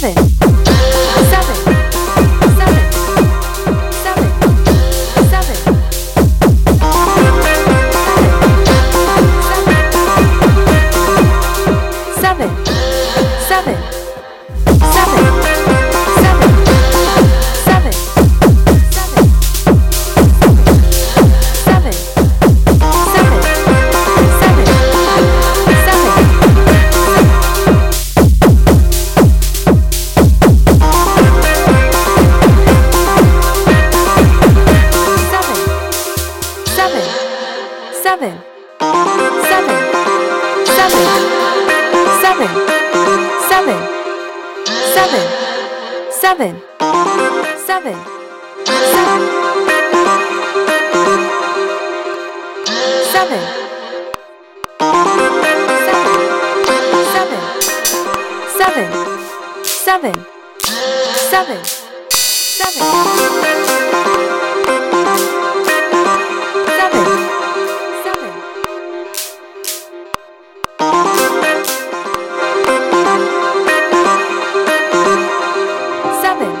seven seven,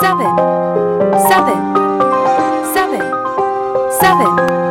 seven, seven, seven, seven,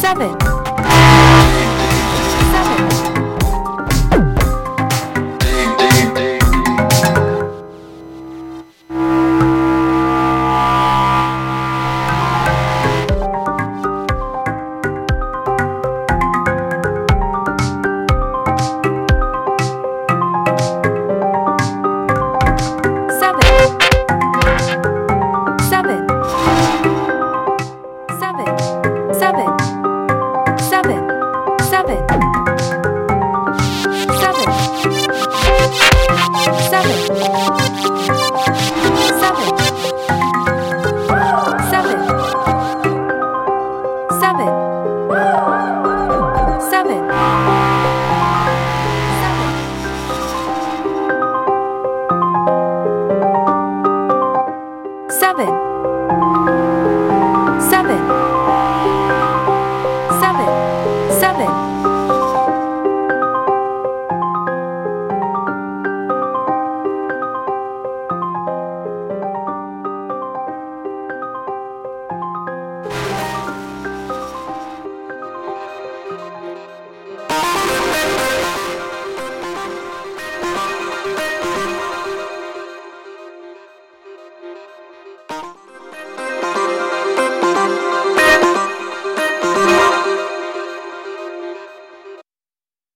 seven,